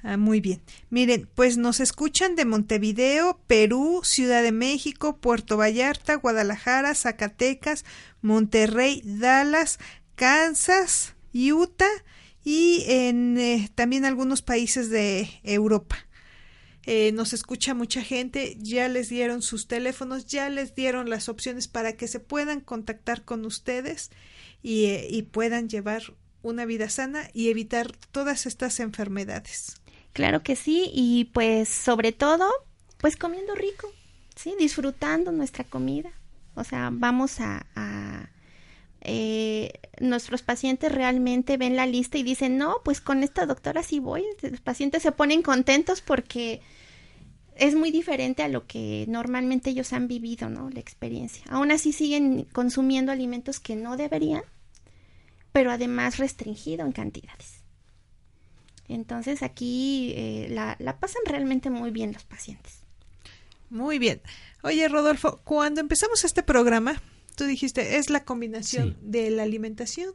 Ah, muy bien. Miren, pues nos escuchan de Montevideo, Perú, Ciudad de México, Puerto Vallarta, Guadalajara, Zacatecas, Monterrey, Dallas, Kansas, Utah y en eh, también algunos países de Europa. Eh, nos escucha mucha gente, ya les dieron sus teléfonos, ya les dieron las opciones para que se puedan contactar con ustedes y, eh, y puedan llevar una vida sana y evitar todas estas enfermedades. Claro que sí, y pues sobre todo, pues comiendo rico, ¿sí? Disfrutando nuestra comida. O sea, vamos a... eh, nuestros pacientes realmente ven la lista y dicen, no, pues con esta doctora sí voy. Los pacientes se ponen contentos porque es muy diferente a lo que normalmente ellos han vivido, ¿no? La experiencia. Aún así siguen consumiendo alimentos que no deberían, pero además restringido en cantidades. Entonces aquí eh, la, la pasan realmente muy bien los pacientes. Muy bien. Oye, Rodolfo, cuando empezamos este programa, tú dijiste, es la combinación de la alimentación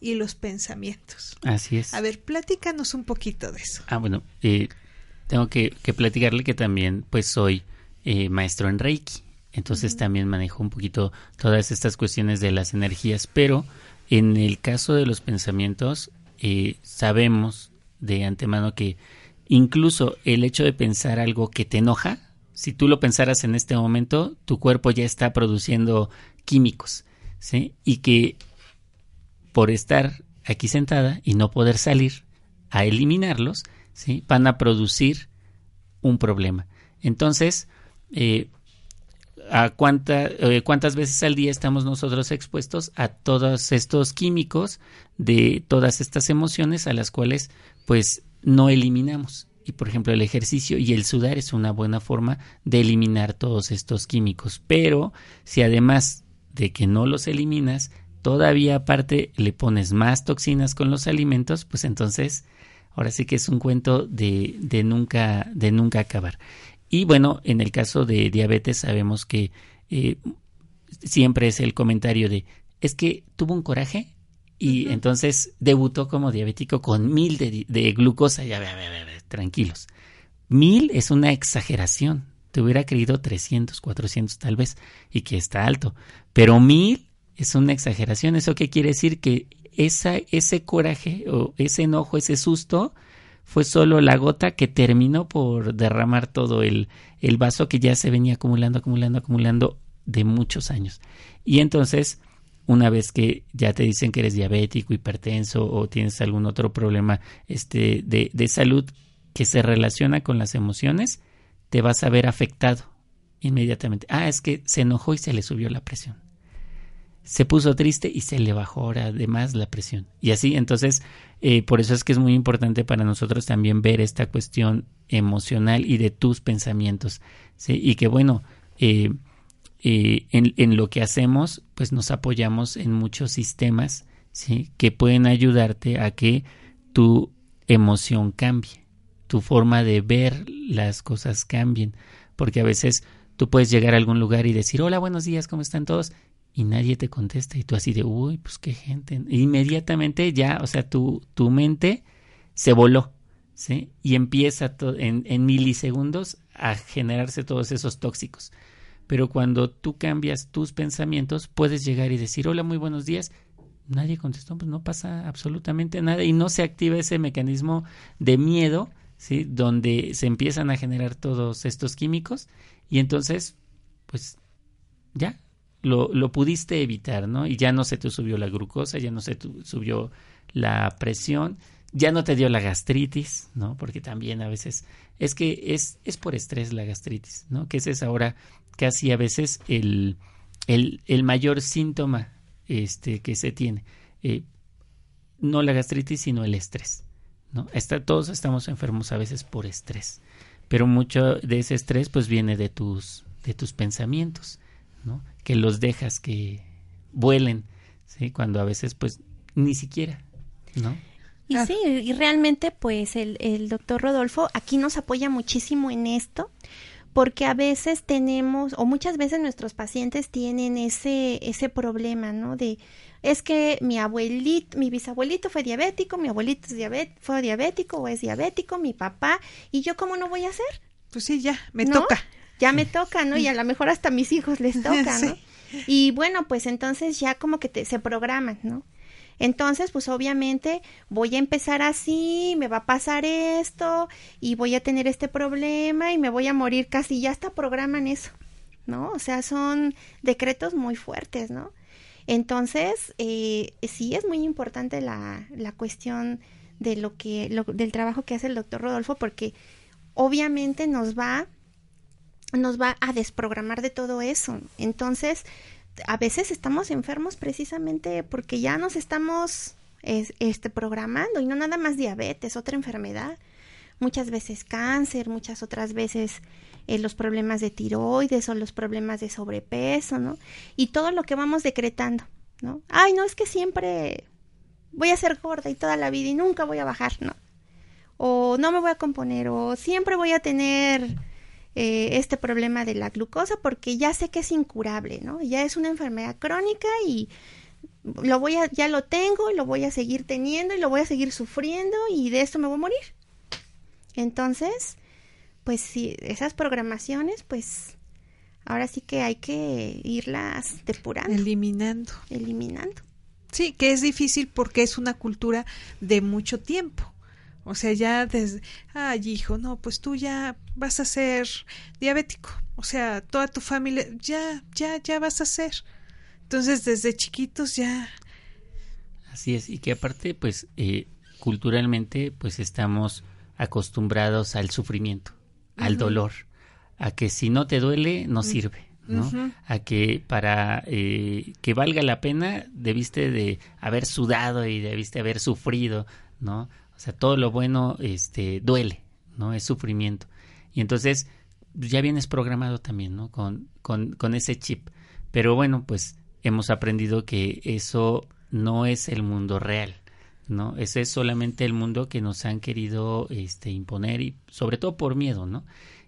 y los pensamientos. Así es. A ver, platícanos un poquito de eso. Ah, bueno, eh, tengo que, que, platicarle que también pues soy eh, maestro en Reiki. Entonces también manejo un poquito todas estas cuestiones de las energías, pero en el caso de los pensamientos eh, sabemos de antemano que incluso el hecho de pensar algo que te enoja, si tú lo pensaras en este momento, tu cuerpo ya está produciendo químicos, ¿sí? Y que por estar aquí sentada y no poder salir a eliminarlos, ¿sí? Van a producir un problema. Entonces, eh, ¿a cuánta, eh, cuántas veces al día estamos nosotros expuestos a todos estos químicos de todas estas emociones a las cuales pues no eliminamos? Y por ejemplo el ejercicio y el sudar es una buena forma de eliminar todos estos químicos. Pero si además de que no los eliminas, todavía aparte le pones más toxinas con los alimentos, pues entonces ahora sí que es un cuento de, de nunca, de nunca acabar. Y bueno, en el caso de diabetes sabemos que eh, siempre es el comentario de es que tuvo un coraje y entonces debutó como diabético con mil de, de glucosa. Ya, ve, ve, ve, tranquilos. Mil es una exageración. Te hubiera creído 300, 400 tal vez, y que está alto. Pero mil es una exageración. ¿Eso qué quiere decir? Que esa, ese coraje o ese enojo, ese susto, fue solo la gota que terminó por derramar todo el, el vaso que ya se venía acumulando, acumulando, acumulando de muchos años. Y entonces, una vez que ya te dicen que eres diabético, hipertenso o tienes algún otro problema este, de, de salud que se relaciona con las emociones, te vas a ver afectado inmediatamente. Ah, es que se enojó y se le subió la presión. Se puso triste y se le bajó ahora además la presión. Y así, entonces, eh, por eso es que es muy importante para nosotros también ver esta cuestión emocional y de tus pensamientos. Y que bueno, eh, eh, en, lo que hacemos, pues nos apoyamos en muchos sistemas que pueden ayudarte a que tu emoción cambie, tu forma de ver las cosas cambien, porque a veces tú puedes llegar a algún lugar y decir, hola, buenos días, ¿cómo están todos? Y nadie te contesta y tú así de, uy, pues qué gente. Inmediatamente ya, o sea, tu, tu mente se voló, ¿sí? Y empieza en, en milisegundos a generarse todos esos tóxicos. Pero cuando tú cambias tus pensamientos, puedes llegar y decir, hola, muy buenos días. Nadie contestó, pues no pasa absolutamente nada y no se activa ese mecanismo de miedo, ¿sí? Donde se empiezan a generar todos estos químicos y entonces, pues ya, lo, lo, pudiste evitar, ¿no? Y ya no se te subió la glucosa, ya no se te subió la presión, ya no te dio la gastritis, ¿no? Porque también a veces es que es, es por estrés la gastritis, ¿no? Que ese es ahora casi a veces el, el, el mayor síntoma este, que se tiene. Eh, no la gastritis, sino el estrés, ¿no? Está, todos estamos enfermos a veces por estrés, pero mucho de ese estrés pues viene de tus, de tus pensamientos, ¿no? que los dejas que vuelen, ¿sí? Cuando a veces pues ni siquiera, ¿no? Y sí, y realmente pues el, el doctor Rodolfo aquí nos apoya muchísimo en esto, porque a veces tenemos, o muchas veces nuestros pacientes tienen ese, ese problema, ¿no? De, es que mi abuelito, mi bisabuelito fue diabético, mi abuelito es diabet fue diabético o es diabético, mi papá, y yo cómo no voy a hacer? Pues sí, ya, me toca ya me toca, ¿no? Y a lo mejor hasta a mis hijos les toca, ¿no? Sí. Y bueno, pues entonces ya como que te, se programan, ¿no? Entonces, pues obviamente voy a empezar así, me va a pasar esto y voy a tener este problema y me voy a morir casi, ya hasta programan eso, ¿no? O sea, son decretos muy fuertes, ¿no? Entonces, eh, sí es muy importante la, la cuestión de lo que, lo, del trabajo que hace el doctor Rodolfo, porque obviamente nos va nos va a desprogramar de todo eso. Entonces, a veces estamos enfermos precisamente porque ya nos estamos es, este, programando y no nada más diabetes, otra enfermedad. Muchas veces cáncer, muchas otras veces eh, los problemas de tiroides o los problemas de sobrepeso, ¿no? Y todo lo que vamos decretando, ¿no? Ay, no, es que siempre voy a ser gorda y toda la vida y nunca voy a bajar, ¿no? o no me voy a componer, o siempre voy a tener eh, este problema de la glucosa porque ya sé que es incurable, ¿no? Ya es una enfermedad crónica y lo voy a, ya lo tengo, y lo voy a seguir teniendo y lo voy a seguir sufriendo y de esto me voy a morir. Entonces, pues sí, esas programaciones, pues ahora sí que hay que irlas depurando. Eliminando. Eliminando. Sí, que es difícil porque es una cultura de mucho tiempo. O sea, ya desde, ay hijo, no, pues tú ya vas a ser diabético. O sea, toda tu familia, ya, ya, ya vas a ser. Entonces, desde chiquitos ya. Así es, y que aparte, pues, eh, culturalmente, pues estamos acostumbrados al sufrimiento, al dolor, a que si no te duele, no sirve. ¿no? A que para eh, que valga la pena debiste de haber sudado y debiste haber sufrido, ¿no? O sea, todo lo bueno este, duele, ¿no? Es sufrimiento. Y entonces ya vienes programado también, ¿no? Con, con, con ese chip. Pero bueno, pues hemos aprendido que eso no es el mundo real, ¿no? Ese es solamente el mundo que nos han querido este, imponer y sobre todo por miedo, ¿no?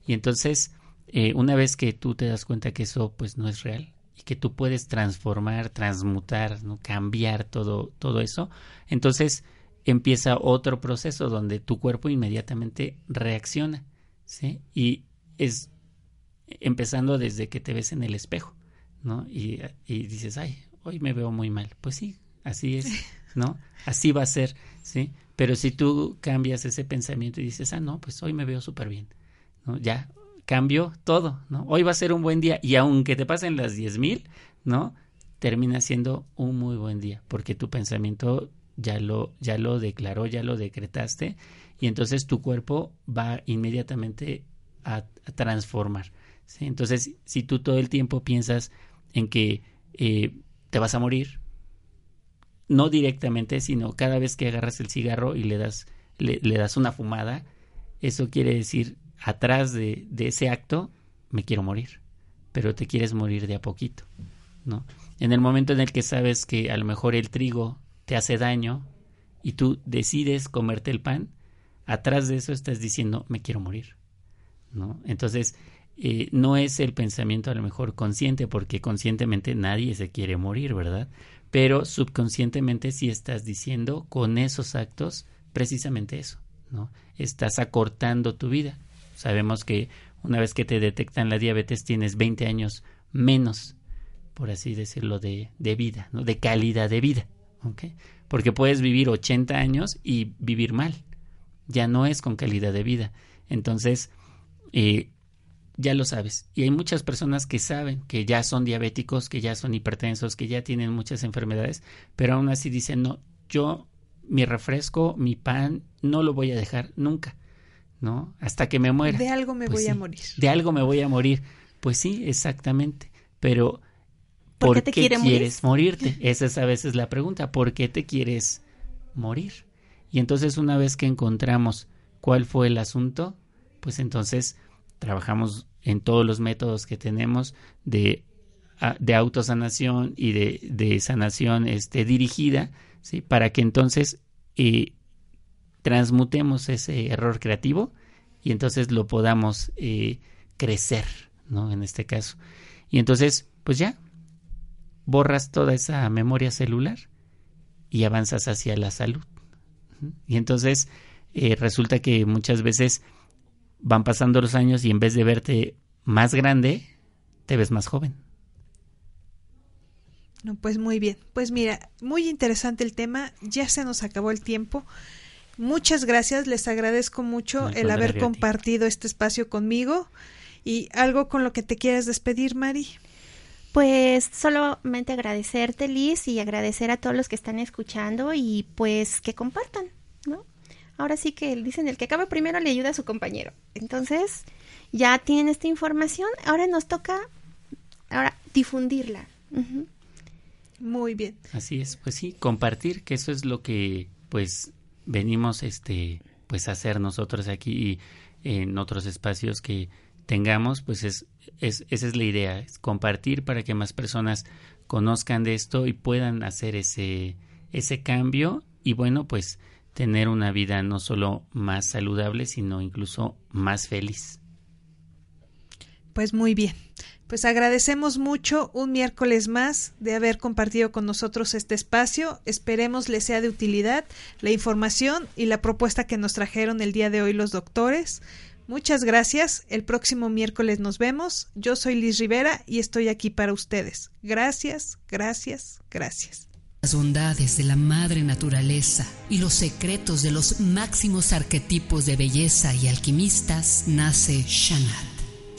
Y entonces, eh, una vez que tú te das cuenta que eso pues no es real y que tú puedes transformar, transmutar, ¿no? cambiar todo, todo eso, entonces empieza otro proceso donde tu cuerpo inmediatamente reacciona, ¿sí? Y es empezando desde que te ves en el espejo, ¿no? Y, y dices, ay, hoy me veo muy mal. Pues sí, así es, ¿no? Así va a ser, ¿sí? Pero si tú cambias ese pensamiento y dices, ah, no, pues hoy me veo súper bien, ¿no? Ya cambio todo, ¿no? Hoy va a ser un buen día y aunque te pasen las diez mil, ¿no? Termina siendo un muy buen día porque tu pensamiento ya lo, ya lo declaró, ya lo decretaste, y entonces tu cuerpo va inmediatamente a, transformar. Entonces, si tú todo el tiempo piensas en que eh, te vas a morir, no directamente, sino cada vez que agarras el cigarro y le das, le, das una fumada, eso quiere decir, atrás de, de, ese acto, me quiero morir, pero te quieres morir de a poquito, ¿no? En el momento en el que sabes que a lo mejor el trigo te hace daño y tú decides comerte el pan, atrás de eso estás diciendo me quiero morir. ¿no? Entonces, eh, no es el pensamiento a lo mejor consciente, porque conscientemente nadie se quiere morir, ¿verdad? Pero subconscientemente sí estás diciendo con esos actos precisamente eso, ¿no? Estás acortando tu vida. Sabemos que una vez que te detectan la diabetes tienes 20 años menos, por así decirlo, de, de vida, ¿no? De calidad de vida. Porque puedes vivir 80 años y vivir mal. Ya no es con calidad de vida. Entonces, eh, ya lo sabes. Y hay muchas personas que saben que ya son diabéticos, que ya son hipertensos, que ya tienen muchas enfermedades, pero aún así dicen, no, yo mi refresco, mi pan, no lo voy a dejar nunca, ¿no? Hasta que me muera. De algo me pues voy a morir. De algo me voy a morir. Pues sí, exactamente. Pero ¿Por, qué, te quieres morirte? Esa es a veces la pregunta. ¿Por qué te quieres morir? Y entonces una vez que encontramos cuál fue el asunto, pues entonces trabajamos en todos los métodos que tenemos de, de autosanación y de, de, sanación este, dirigida, ¿sí? para que entonces eh, transmutemos ese error creativo y entonces lo podamos eh, crecer, ¿no? En este caso. Y entonces, pues ya, borras toda esa memoria celular y avanzas hacia la salud. Y entonces eh, resulta que muchas veces van pasando los años y en vez de verte más grande, te ves más joven. No, pues muy bien. Pues mira, muy interesante el tema. Ya se nos acabó el tiempo. Muchas gracias. Les agradezco mucho el haber compartido este espacio conmigo. Y algo con lo que te quieras despedir, Mari. Pues solamente agradecerte, Liz, y agradecer a todos los que están escuchando y pues que compartan, ¿no? Ahora sí que dicen el que acaba primero le ayuda a su compañero. Entonces, ya tienen esta información, ahora nos toca ahora difundirla. Muy bien. Así es, pues sí, compartir, que eso es lo que pues venimos este pues a hacer nosotros aquí y en otros espacios que tengamos, pues es, es, esa es la idea, es compartir para que más personas conozcan de esto y puedan hacer ese, ese cambio y bueno, pues tener una vida no solo más saludable, sino incluso más feliz. Pues muy bien. Pues agradecemos mucho un miércoles más de haber compartido con nosotros este espacio. Esperemos les sea de utilidad la información y la propuesta que nos trajeron el día de hoy los doctores. Muchas gracias. El próximo miércoles nos vemos. Yo soy Liz Rivera y estoy aquí para ustedes. Gracias, gracias, gracias. Las bondades de la madre naturaleza y los secretos de los máximos arquetipos de belleza y alquimistas nace Shanat.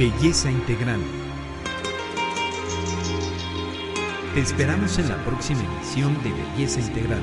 Belleza Integral. Te esperamos en la próxima emisión de Belleza Integral.